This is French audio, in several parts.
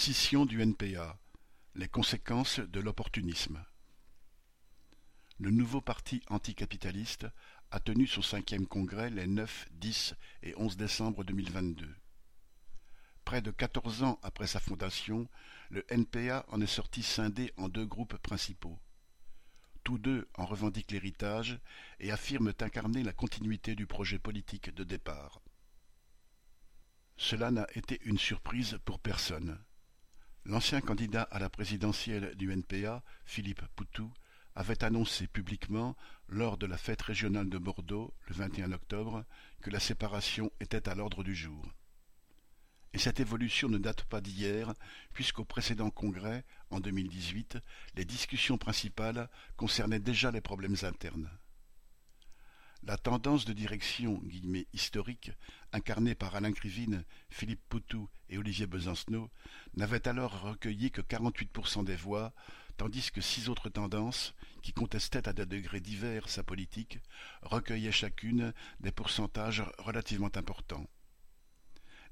Scission du NPA: les conséquences de l'opportunisme. Le nouveau parti anticapitaliste a tenu son cinquième congrès les 9, 10 et 11 décembre 2022. Près de quatorze ans après sa fondation, le NPA en est sorti scindé en deux groupes principaux. Tous deux en revendiquent l'héritage et affirment incarner la continuité du projet politique de départ. Cela n'a été une surprise pour personne. L'ancien candidat à la présidentielle du NPA, Philippe Poutou, avait annoncé publiquement, lors de la fête régionale de Bordeaux, le 21 octobre, que la séparation était à l'ordre du jour. Et cette évolution ne date pas d'hier, puisqu'au précédent congrès, en 2018, les discussions principales concernaient déjà les problèmes internes. La tendance de direction « historique » incarnée par Alain Krivine, Philippe Poutou et Olivier Besancenot n'avait alors recueilli que 48% des voix, tandis que six autres tendances, qui contestaient à des degrés divers sa politique, recueillaient chacune des pourcentages relativement importants.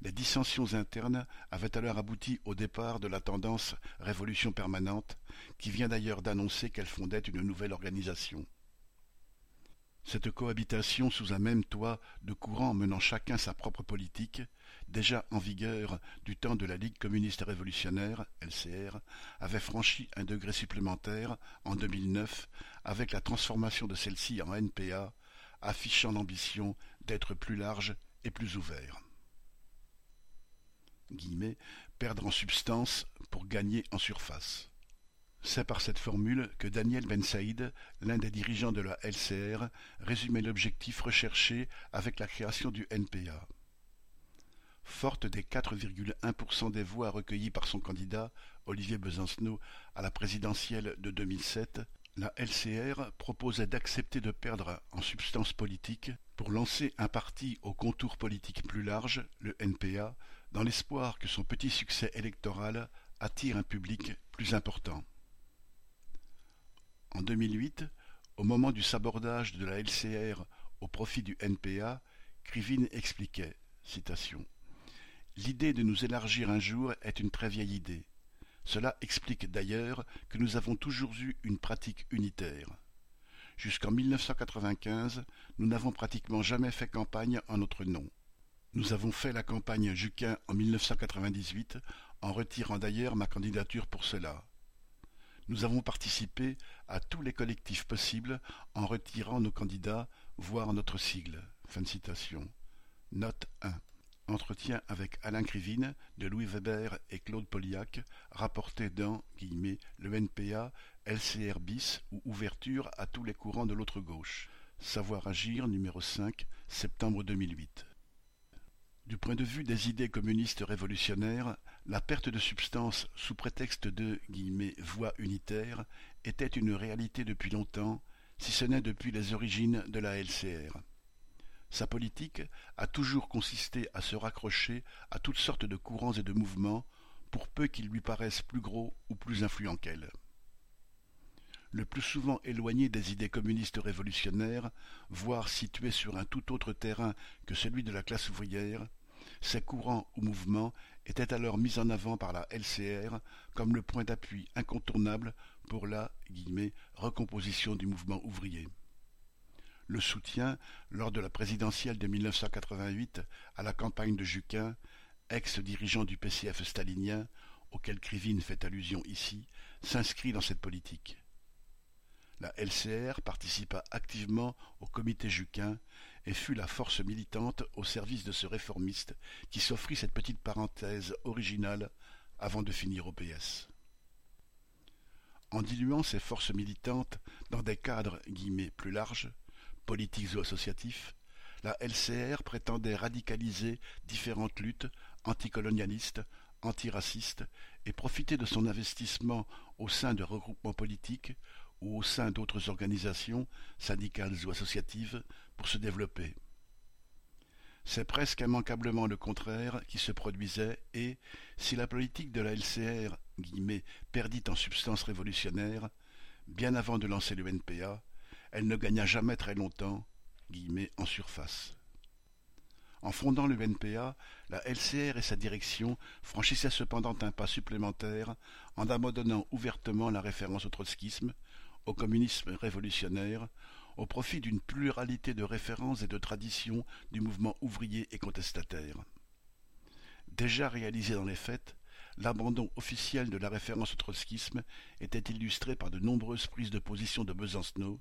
Les dissensions internes avaient alors abouti au départ de la tendance Révolution permanente, qui vient d'ailleurs d'annoncer qu'elle fondait une nouvelle organisation. Cette cohabitation sous un même toit de courants menant chacun sa propre politique, déjà en vigueur du temps de la Ligue communiste révolutionnaire, LCR, avait franchi un degré supplémentaire en 2009 avec la transformation de celle-ci en NPA, affichant l'ambition d'être plus large et plus ouvert. perdre en substance pour gagner en surface. C'est par cette formule que Daniel Ben Saïd, l'un des dirigeants de la LCR, résumait l'objectif recherché avec la création du NPA. Forte des 4,1% des voix recueillies par son candidat, Olivier Besancenot, à la présidentielle de 2007, la LCR proposait d'accepter de perdre en substance politique pour lancer un parti au contour politique plus large, le NPA, dans l'espoir que son petit succès électoral attire un public plus important. En 2008, au moment du sabordage de la LCR au profit du NPA, Krivine expliquait L'idée de nous élargir un jour est une très vieille idée. Cela explique d'ailleurs que nous avons toujours eu une pratique unitaire. Jusqu'en 1995, nous n'avons pratiquement jamais fait campagne en notre nom. Nous avons fait la campagne Juquin en 1998, en retirant d'ailleurs ma candidature pour cela. Nous avons participé à tous les collectifs possibles en retirant nos candidats, voire notre sigle. Fin de citation. Note 1. Entretien avec Alain Krivine, de Louis Weber et Claude Poliac, rapporté dans le NPA, LCR bis ou ouverture à tous les courants de l'autre gauche. Savoir agir, numéro 5, septembre 2008. Du point de vue des idées communistes révolutionnaires, la perte de substance sous prétexte de « voie unitaire » était une réalité depuis longtemps, si ce n'est depuis les origines de la LCR. Sa politique a toujours consisté à se raccrocher à toutes sortes de courants et de mouvements, pour peu qu'ils lui paraissent plus gros ou plus influents qu'elle. Le plus souvent éloigné des idées communistes révolutionnaires, voire situé sur un tout autre terrain que celui de la classe ouvrière, ces courants ou mouvements étaient alors mis en avant par la LCR comme le point d'appui incontournable pour la recomposition du mouvement ouvrier. Le soutien, lors de la présidentielle de 1988, à la campagne de Juquin, ex-dirigeant du PCF stalinien, auquel Krivine fait allusion ici, s'inscrit dans cette politique. La LCR participa activement au comité Juquin et fut la force militante au service de ce réformiste qui s'offrit cette petite parenthèse originale avant de finir au PS. En diluant ces forces militantes dans des cadres guillemets plus larges, politiques ou associatifs, la LCR prétendait radicaliser différentes luttes anticolonialistes, antiracistes et profiter de son investissement au sein de regroupements politiques ou au sein d'autres organisations, syndicales ou associatives, pour se développer. C'est presque immanquablement le contraire qui se produisait et, si la politique de la LCR perdit en substance révolutionnaire, bien avant de lancer le NPA, elle ne gagna jamais très longtemps en surface. En fondant le NPA, la LCR et sa direction franchissaient cependant un pas supplémentaire en abandonnant ouvertement la référence au trotskisme, au communisme révolutionnaire, au profit d'une pluralité de références et de traditions du mouvement ouvrier et contestataire. Déjà réalisé dans les faits, l'abandon officiel de la référence au trotskisme était illustré par de nombreuses prises de position de Besancenot,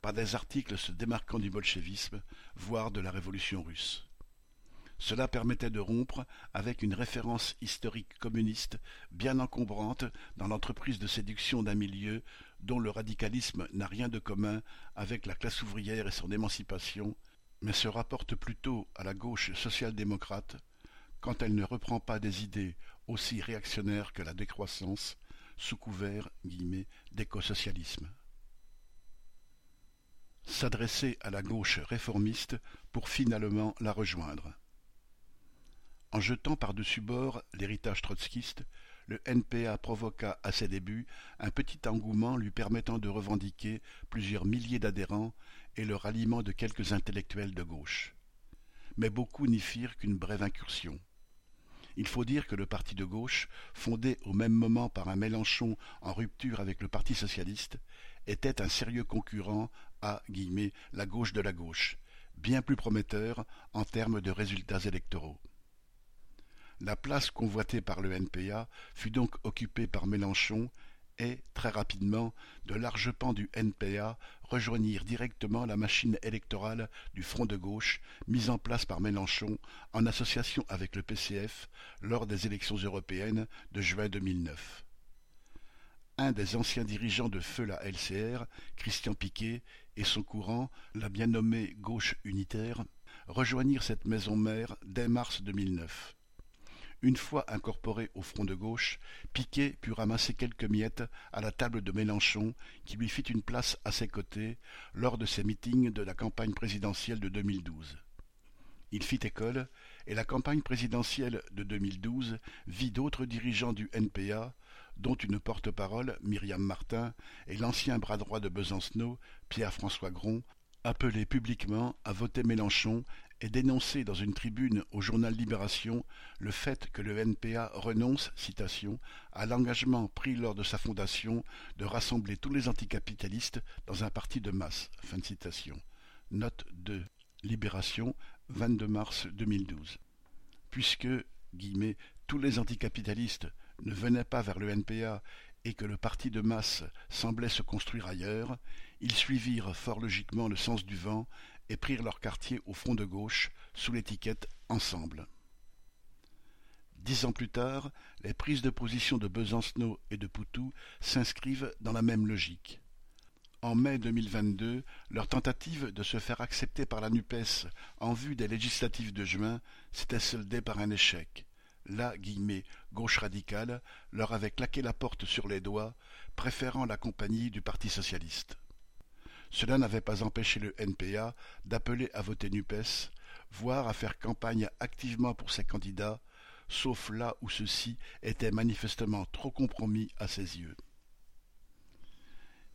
par des articles se démarquant du bolchevisme, voire de la révolution russe. Cela permettait de rompre avec une référence historique communiste bien encombrante dans l'entreprise de séduction d'un milieu dont le radicalisme n'a rien de commun avec la classe ouvrière et son émancipation, mais se rapporte plutôt à la gauche social-démocrate, quand elle ne reprend pas des idées aussi réactionnaires que la décroissance, sous couvert d'écosocialisme. S'adresser à la gauche réformiste pour finalement la rejoindre. En jetant par-dessus bord l'héritage trotskiste, le NPA provoqua à ses débuts un petit engouement lui permettant de revendiquer plusieurs milliers d'adhérents et le ralliement de quelques intellectuels de gauche. Mais beaucoup n'y firent qu'une brève incursion. Il faut dire que le parti de gauche, fondé au même moment par un Mélenchon en rupture avec le Parti socialiste, était un sérieux concurrent à la gauche de la gauche, bien plus prometteur en termes de résultats électoraux. La place convoitée par le NPA fut donc occupée par Mélenchon et, très rapidement, de larges pans du NPA rejoignirent directement la machine électorale du Front de gauche mise en place par Mélenchon en association avec le PCF lors des élections européennes de juin 2009. Un des anciens dirigeants de feu la LCR, Christian Piquet, et son courant, la bien nommée Gauche unitaire, rejoignirent cette maison mère dès mars 2009. Une fois incorporé au front de gauche, Piquet put ramasser quelques miettes à la table de Mélenchon, qui lui fit une place à ses côtés lors de ses meetings de la campagne présidentielle de 2012. Il fit école, et la campagne présidentielle de 2012 vit d'autres dirigeants du NPA, dont une porte-parole, Myriam Martin, et l'ancien bras droit de Besancenot, Pierre-François Gron, appelés publiquement à voter Mélenchon et dénoncer dans une tribune au journal Libération le fait que le NPA renonce, citation, à l'engagement pris lors de sa fondation de rassembler tous les anticapitalistes dans un parti de masse. Fin citation. Note 2. Libération, 22 mars 2012. Puisque, guillemets, tous les anticapitalistes ne venaient pas vers le NPA et que le parti de masse semblait se construire ailleurs, ils suivirent fort logiquement le sens du vent et prirent leur quartier au front de gauche sous l'étiquette Ensemble. Dix ans plus tard, les prises de position de Besancenot et de Poutou s'inscrivent dans la même logique. En mai 2022, leur tentative de se faire accepter par la NUPES en vue des législatives de juin s'était soldée par un échec. La gauche radicale leur avait claqué la porte sur les doigts, préférant la compagnie du Parti socialiste. Cela n'avait pas empêché le NPA d'appeler à voter NUPES, voire à faire campagne activement pour ses candidats, sauf là où ceux-ci étaient manifestement trop compromis à ses yeux.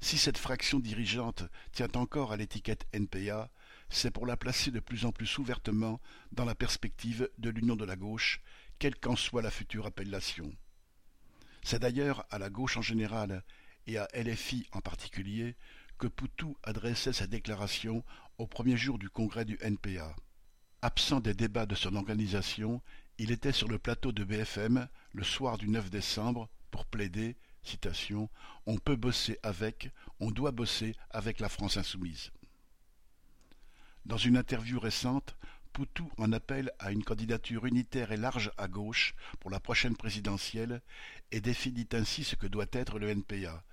Si cette fraction dirigeante tient encore à l'étiquette NPA, c'est pour la placer de plus en plus ouvertement dans la perspective de l'union de la gauche, quelle qu'en soit la future appellation. C'est d'ailleurs à la gauche en général et à LFI en particulier que Poutou adressait sa déclaration au premier jour du congrès du NPA. Absent des débats de son organisation, il était sur le plateau de BFM le soir du 9 décembre pour plaider On peut bosser avec, on doit bosser avec la France insoumise. Dans une interview récente, Poutou en appelle à une candidature unitaire et large à gauche pour la prochaine présidentielle et définit ainsi ce que doit être le NPA.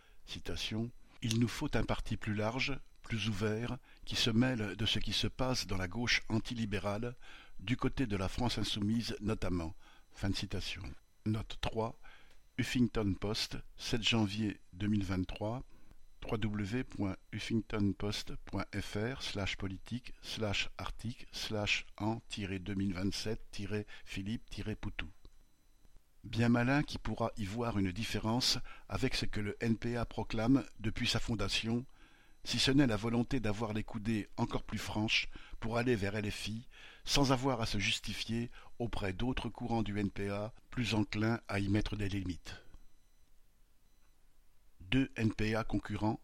Il nous faut un parti plus large, plus ouvert, qui se mêle de ce qui se passe dans la gauche antilibérale, du côté de la France insoumise notamment. Fin de citation. Note 3. Huffington Post, 7 janvier 2023 www.huffingtonpost.fr slash politique slash article slash en-2027-philippe-poutou bien malin qui pourra y voir une différence avec ce que le NPA proclame depuis sa fondation, si ce n'est la volonté d'avoir les coudées encore plus franches pour aller vers LFI, sans avoir à se justifier auprès d'autres courants du NPA plus enclins à y mettre des limites. Deux NPA concurrents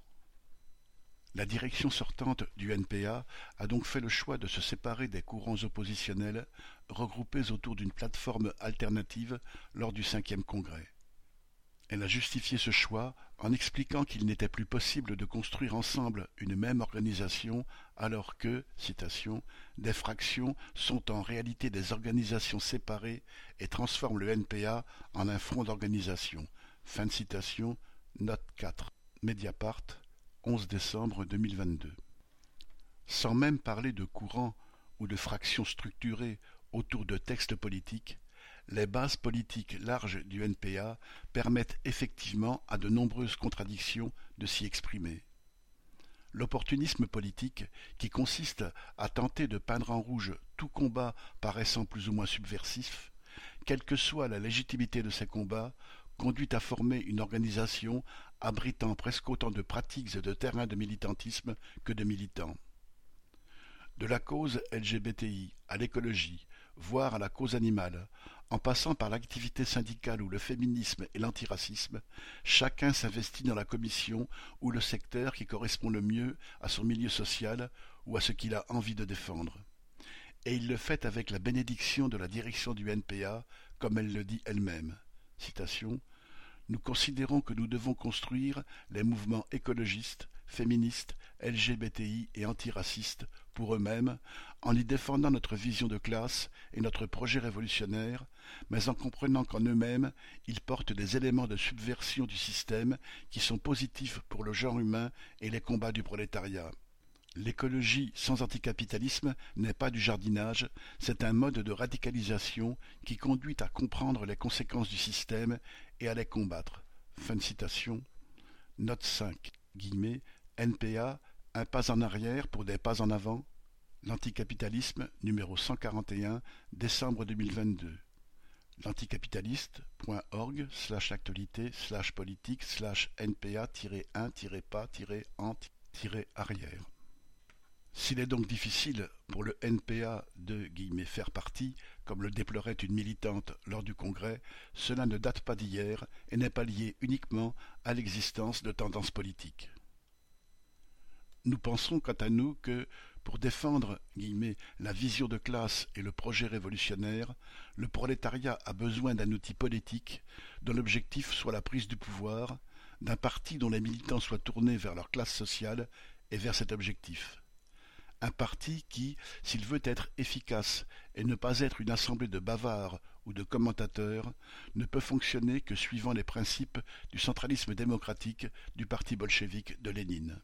La direction sortante du NPA a donc fait le choix de se séparer des courants oppositionnels regroupés autour d'une plateforme alternative lors du cinquième congrès. Elle a justifié ce choix en expliquant qu'il n'était plus possible de construire ensemble une même organisation alors que, citation, des fractions sont en réalité des organisations séparées et transforment le NPA en un front d'organisation. Fin de citation, note 4. Mediapart, 11 décembre 2022. Sans même parler de courants ou de fractions structurées autour de textes politiques, les bases politiques larges du NPA permettent effectivement à de nombreuses contradictions de s'y exprimer. L'opportunisme politique, qui consiste à tenter de peindre en rouge tout combat paraissant plus ou moins subversif, quelle que soit la légitimité de ces combats, conduit à former une organisation abritant presque autant de pratiques et de terrains de militantisme que de militants. De la cause LGBTI à l'écologie, voire à la cause animale, en passant par l'activité syndicale ou le féminisme et l'antiracisme, chacun s'investit dans la commission ou le secteur qui correspond le mieux à son milieu social ou à ce qu'il a envie de défendre. Et il le fait avec la bénédiction de la direction du NPA, comme elle le dit elle-même. Citation Nous considérons que nous devons construire les mouvements écologistes, féministes, LGBTI et antiracistes pour eux-mêmes, en y défendant notre vision de classe et notre projet révolutionnaire, mais en comprenant qu'en eux-mêmes, ils portent des éléments de subversion du système qui sont positifs pour le genre humain et les combats du prolétariat. L'écologie sans anticapitalisme n'est pas du jardinage, c'est un mode de radicalisation qui conduit à comprendre les conséquences du système et à les combattre. Fin de citation. Note 5. Guillemets, NPA, un pas en arrière pour des pas en avant. L'anticapitalisme, numéro 141, décembre 2022 l'anticapitaliste.org slash actualité slash politique slash npa-1-pas-en-arrière. S'il est donc difficile pour le NPA de « faire partie », comme le déplorait une militante lors du congrès, cela ne date pas d'hier et n'est pas lié uniquement à l'existence de tendances politiques. Nous pensons quant à nous que, pour défendre la vision de classe et le projet révolutionnaire, le prolétariat a besoin d'un outil politique dont l'objectif soit la prise du pouvoir, d'un parti dont les militants soient tournés vers leur classe sociale et vers cet objectif. Un parti qui, s'il veut être efficace et ne pas être une assemblée de bavards ou de commentateurs, ne peut fonctionner que suivant les principes du centralisme démocratique du parti bolchevique de Lénine.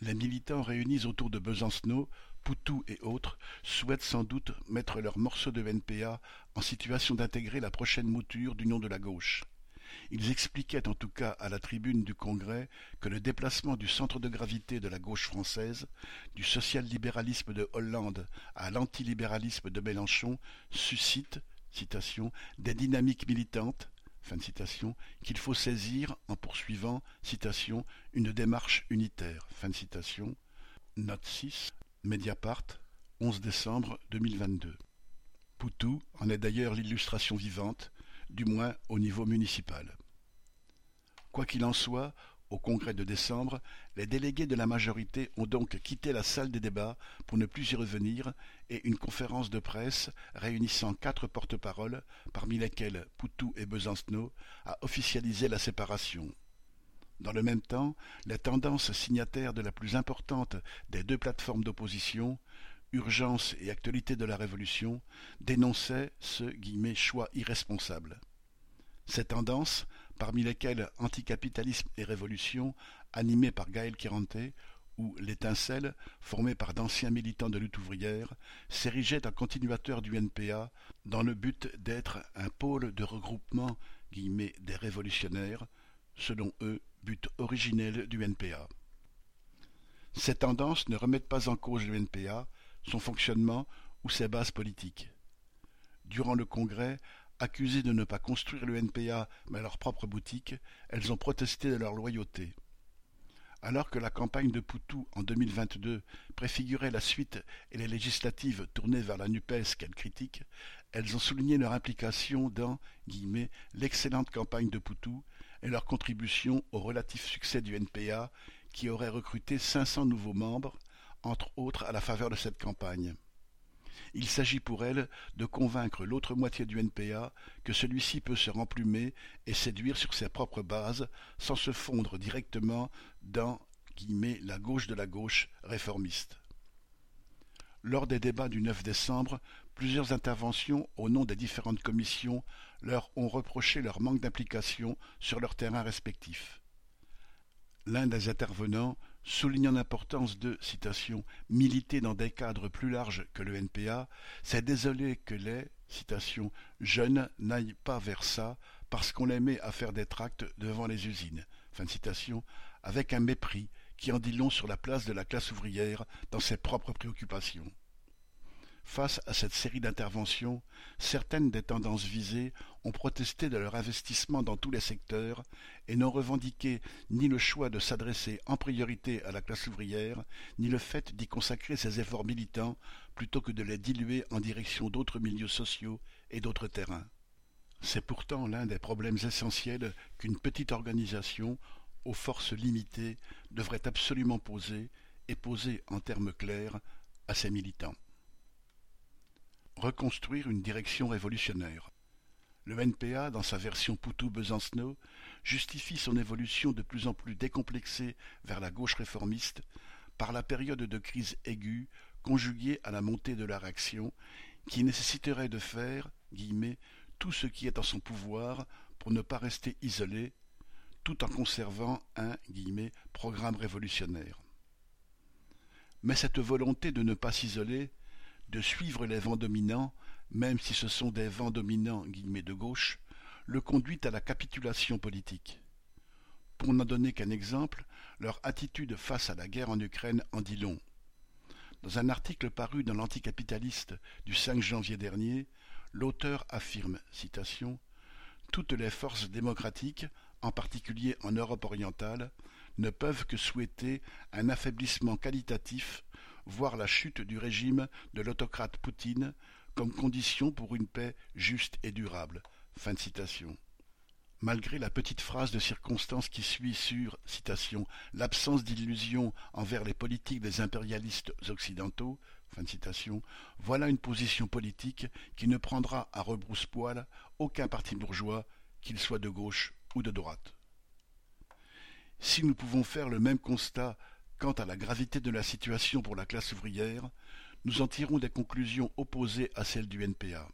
Les militants réunis autour de Besancenot, Poutou et autres souhaitent sans doute mettre leur morceau de NPA en situation d'intégrer la prochaine mouture d'Union de la gauche. Ils expliquaient en tout cas à la tribune du Congrès que le déplacement du centre de gravité de la gauche française, du social-libéralisme de Hollande à l'antilibéralisme de Mélenchon, suscite citation, des dynamiques militantes qu'il faut saisir en poursuivant une démarche unitaire. Fin de citation. Note 6, Mediapart, 11 décembre 2022. Poutou en est d'ailleurs l'illustration vivante, du moins au niveau municipal. Quoi qu'il en soit, au congrès de décembre, les délégués de la majorité ont donc quitté la salle des débats pour ne plus y revenir et une conférence de presse réunissant quatre porte-paroles, parmi lesquels Poutou et Besancenot, a officialisé la séparation. Dans le même temps, les tendances signataires de la plus importante des deux plateformes d'opposition, Urgence et Actualité de la Révolution, dénonçaient ce « choix irresponsable ». Ces tendances, parmi lesquelles Anticapitalisme et Révolution, animé par Gaël Quiranté, ou L'Étincelle, formé par d'anciens militants de lutte ouvrière, s'érigeait en continuateur du NPA dans le but d'être un pôle de regroupement des révolutionnaires, selon eux, but originel du NPA. Ces tendances ne remettent pas en cause le NPA, son fonctionnement ou ses bases politiques. Durant le congrès, Accusées de ne pas construire le NPA mais leur propre boutique, elles ont protesté de leur loyauté. Alors que la campagne de Poutou en 2022 préfigurait la suite et les législatives tournées vers la NUPES qu'elles critiquent, elles ont souligné leur implication dans « l'excellente campagne de Poutou » et leur contribution au relatif succès du NPA qui aurait recruté 500 nouveaux membres, entre autres à la faveur de cette campagne. Il s'agit pour elles de convaincre l'autre moitié du NPA que celui-ci peut se remplumer et séduire sur ses propres bases sans se fondre directement dans « la gauche de la gauche réformiste ». Lors des débats du 9 décembre, plusieurs interventions au nom des différentes commissions leur ont reproché leur manque d'implication sur leurs terrains respectifs. L'un des intervenants, soulignant l'importance de militer dans des cadres plus larges que le NPA, s'est désolé que les jeunes n'aillent pas vers ça parce qu'on les met à faire des tracts devant les usines, avec un mépris qui en dit long sur la place de la classe ouvrière dans ses propres préoccupations. Face à cette série d'interventions, certaines des tendances visées ont protesté de leur investissement dans tous les secteurs et n'ont revendiqué ni le choix de s'adresser en priorité à la classe ouvrière, ni le fait d'y consacrer ses efforts militants plutôt que de les diluer en direction d'autres milieux sociaux et d'autres terrains. C'est pourtant l'un des problèmes essentiels qu'une petite organisation, aux forces limitées, devrait absolument poser, et poser en termes clairs, à ses militants. Reconstruire une direction révolutionnaire. Le NPA, dans sa version Poutou-Besancenot, justifie son évolution de plus en plus décomplexée vers la gauche réformiste par la période de crise aiguë conjuguée à la montée de la réaction qui nécessiterait de faire tout ce qui est en son pouvoir pour ne pas rester isolé tout en conservant un programme révolutionnaire. Mais cette volonté de ne pas s'isoler de suivre les vents dominants, même si ce sont des vents dominants de gauche, le conduit à la capitulation politique. Pour n'en donner qu'un exemple, leur attitude face à la guerre en Ukraine en dit long. Dans un article paru dans l'Anticapitaliste du 5 janvier dernier, l'auteur affirme, citation, Toutes les forces démocratiques, en particulier en Europe orientale, ne peuvent que souhaiter un affaiblissement qualitatif voir la chute du régime de l'autocrate Poutine comme condition pour une paix juste et durable. Malgré la petite phrase de circonstance qui suit sur l'absence d'illusion envers les politiques des impérialistes occidentaux, fin de citation, voilà une position politique qui ne prendra à rebrousse-poil aucun parti bourgeois, qu'il soit de gauche ou de droite. Si nous pouvons faire le même constat Quant à la gravité de la situation pour la classe ouvrière, nous en tirons des conclusions opposées à celles du NPA.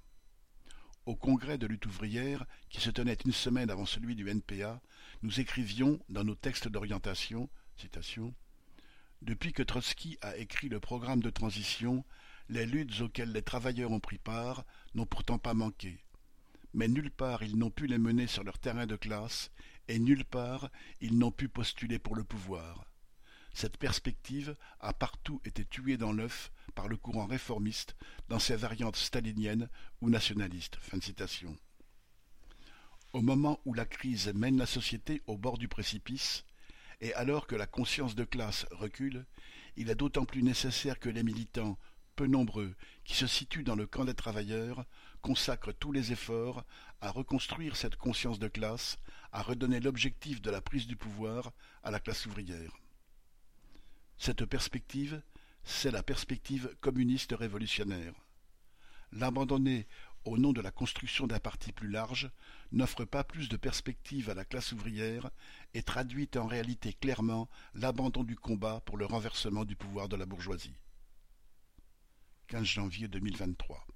Au congrès de lutte ouvrière, qui se tenait une semaine avant celui du NPA, nous écrivions dans nos textes d'orientation Depuis que Trotsky a écrit le programme de transition, les luttes auxquelles les travailleurs ont pris part n'ont pourtant pas manqué. Mais nulle part ils n'ont pu les mener sur leur terrain de classe, et nulle part ils n'ont pu postuler pour le pouvoir. Cette perspective a partout été tuée dans l'œuf par le courant réformiste dans ses variantes staliniennes ou nationalistes. Au moment où la crise mène la société au bord du précipice, et alors que la conscience de classe recule, il est d'autant plus nécessaire que les militants, peu nombreux, qui se situent dans le camp des travailleurs, consacrent tous les efforts à reconstruire cette conscience de classe, à redonner l'objectif de la prise du pouvoir à la classe ouvrière. Cette perspective, c'est la perspective communiste révolutionnaire. L'abandonner au nom de la construction d'un parti plus large n'offre pas plus de perspective à la classe ouvrière et traduit en réalité clairement l'abandon du combat pour le renversement du pouvoir de la bourgeoisie. 15 janvier 2023